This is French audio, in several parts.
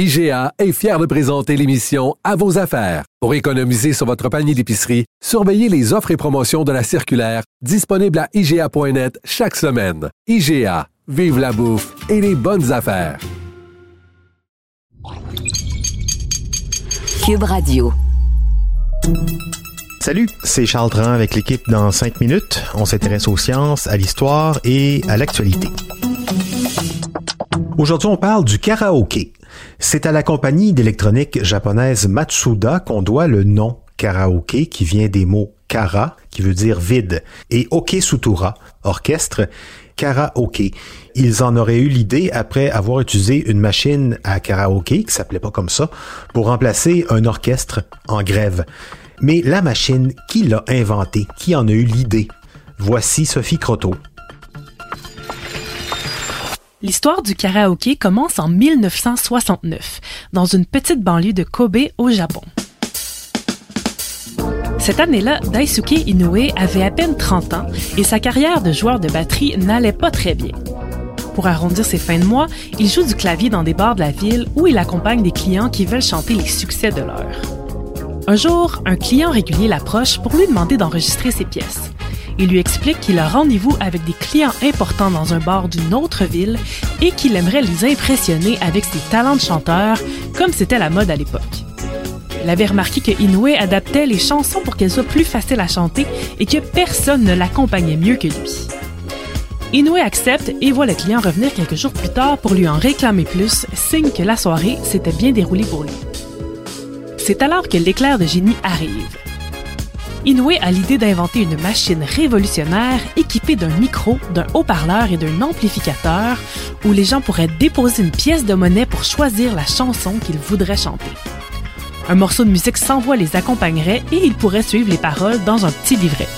IGA est fier de présenter l'émission À vos affaires. Pour économiser sur votre panier d'épicerie, surveillez les offres et promotions de la circulaire disponible à IGA.net chaque semaine. IGA, vive la bouffe et les bonnes affaires. Cube Radio. Salut, c'est Charles Dran avec l'équipe dans 5 minutes. On s'intéresse aux sciences, à l'histoire et à l'actualité. Aujourd'hui, on parle du karaoké. C'est à la compagnie d'électronique japonaise Matsuda qu'on doit le nom karaoké qui vient des mots kara, qui veut dire vide, et okesutura, orchestre, karaoké. Ils en auraient eu l'idée après avoir utilisé une machine à karaoké, qui s'appelait pas comme ça, pour remplacer un orchestre en grève. Mais la machine, qui l'a inventée? Qui en a eu l'idée? Voici Sophie Croteau. L'histoire du karaoké commence en 1969, dans une petite banlieue de Kobe au Japon. Cette année-là, Daisuke Inoue avait à peine 30 ans et sa carrière de joueur de batterie n'allait pas très bien. Pour arrondir ses fins de mois, il joue du clavier dans des bars de la ville où il accompagne des clients qui veulent chanter les succès de l'heure. Un jour, un client régulier l'approche pour lui demander d'enregistrer ses pièces. Il lui explique qu'il a rendez-vous avec des clients importants dans un bar d'une autre ville et qu'il aimerait les impressionner avec ses talents de chanteur, comme c'était la mode à l'époque. Il avait remarqué que Inoue adaptait les chansons pour qu'elles soient plus faciles à chanter et que personne ne l'accompagnait mieux que lui. Inoue accepte et voit le client revenir quelques jours plus tard pour lui en réclamer plus, signe que la soirée s'était bien déroulée pour lui. C'est alors que l'éclair de génie arrive. Inoue a l'idée d'inventer une machine révolutionnaire équipée d'un micro, d'un haut-parleur et d'un amplificateur où les gens pourraient déposer une pièce de monnaie pour choisir la chanson qu'ils voudraient chanter. Un morceau de musique sans voix les accompagnerait et ils pourraient suivre les paroles dans un petit livret.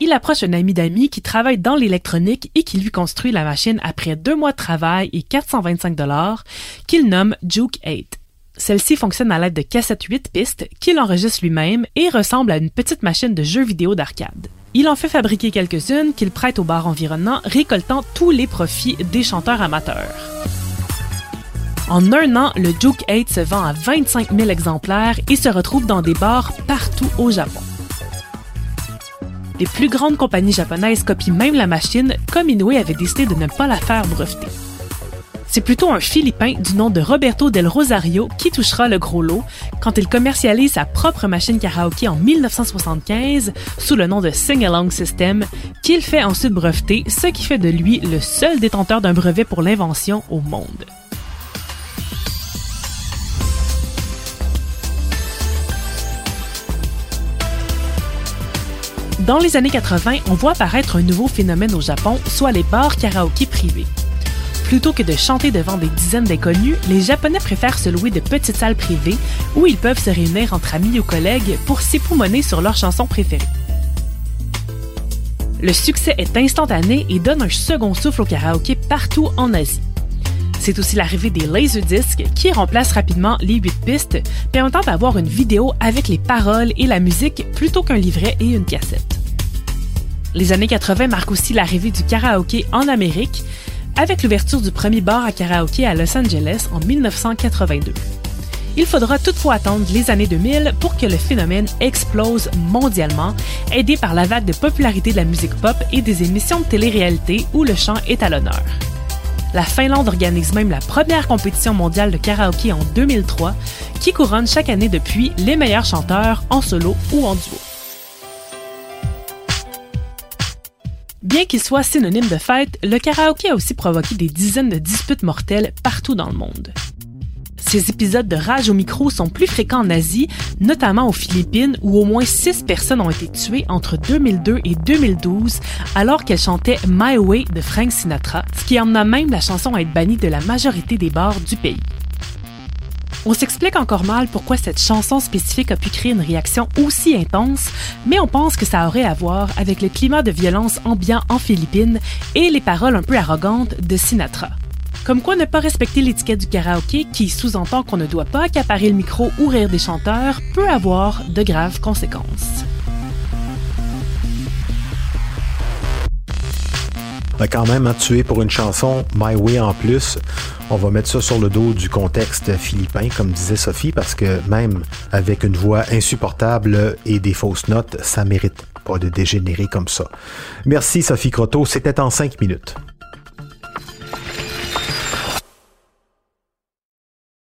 Il approche un ami d'amis qui travaille dans l'électronique et qui lui construit la machine après deux mois de travail et 425 dollars qu'il nomme Juke 8. Celle-ci fonctionne à l'aide de cassettes 8 pistes qu'il enregistre lui-même et ressemble à une petite machine de jeux vidéo d'arcade. Il en fait fabriquer quelques-unes qu'il prête au bar environnant, récoltant tous les profits des chanteurs amateurs. En un an, le Juke 8 se vend à 25 000 exemplaires et se retrouve dans des bars partout au Japon. Les plus grandes compagnies japonaises copient même la machine, comme Inoue avait décidé de ne pas la faire breveter. C'est plutôt un Philippin du nom de Roberto del Rosario qui touchera le gros lot quand il commercialise sa propre machine karaoké en 1975 sous le nom de Sing Along System, qu'il fait ensuite breveter, ce qui fait de lui le seul détenteur d'un brevet pour l'invention au monde. Dans les années 80, on voit apparaître un nouveau phénomène au Japon, soit les bars karaoké privés. Plutôt que de chanter devant des dizaines d'inconnus, les Japonais préfèrent se louer de petites salles privées où ils peuvent se réunir entre amis ou collègues pour s'époumoner sur leurs chansons préférées. Le succès est instantané et donne un second souffle au karaoké partout en Asie. C'est aussi l'arrivée des laserdiscs qui remplacent rapidement les 8 pistes, permettant d'avoir une vidéo avec les paroles et la musique plutôt qu'un livret et une cassette. Les années 80 marquent aussi l'arrivée du karaoké en Amérique, avec l'ouverture du premier bar à karaoké à Los Angeles en 1982. Il faudra toutefois attendre les années 2000 pour que le phénomène explose mondialement, aidé par la vague de popularité de la musique pop et des émissions de télé-réalité où le chant est à l'honneur. La Finlande organise même la première compétition mondiale de karaoké en 2003, qui couronne chaque année depuis les meilleurs chanteurs en solo ou en duo. Bien qu'il soit synonyme de fête, le karaoké a aussi provoqué des dizaines de disputes mortelles partout dans le monde. Ces épisodes de rage au micro sont plus fréquents en Asie, notamment aux Philippines, où au moins six personnes ont été tuées entre 2002 et 2012 alors qu'elles chantaient My Way de Frank Sinatra, ce qui emmena même la chanson à être bannie de la majorité des bars du pays. On s'explique encore mal pourquoi cette chanson spécifique a pu créer une réaction aussi intense, mais on pense que ça aurait à voir avec le climat de violence ambiant en Philippines et les paroles un peu arrogantes de Sinatra. Comme quoi ne pas respecter l'étiquette du karaoké, qui sous-entend qu'on ne doit pas accaparer le micro ou rire des chanteurs, peut avoir de graves conséquences. Ben quand même, hein, tué pour une chanson My Way en plus, on va mettre ça sur le dos du contexte philippin, comme disait Sophie, parce que même avec une voix insupportable et des fausses notes, ça mérite pas de dégénérer comme ça. Merci Sophie Croteau, c'était en cinq minutes.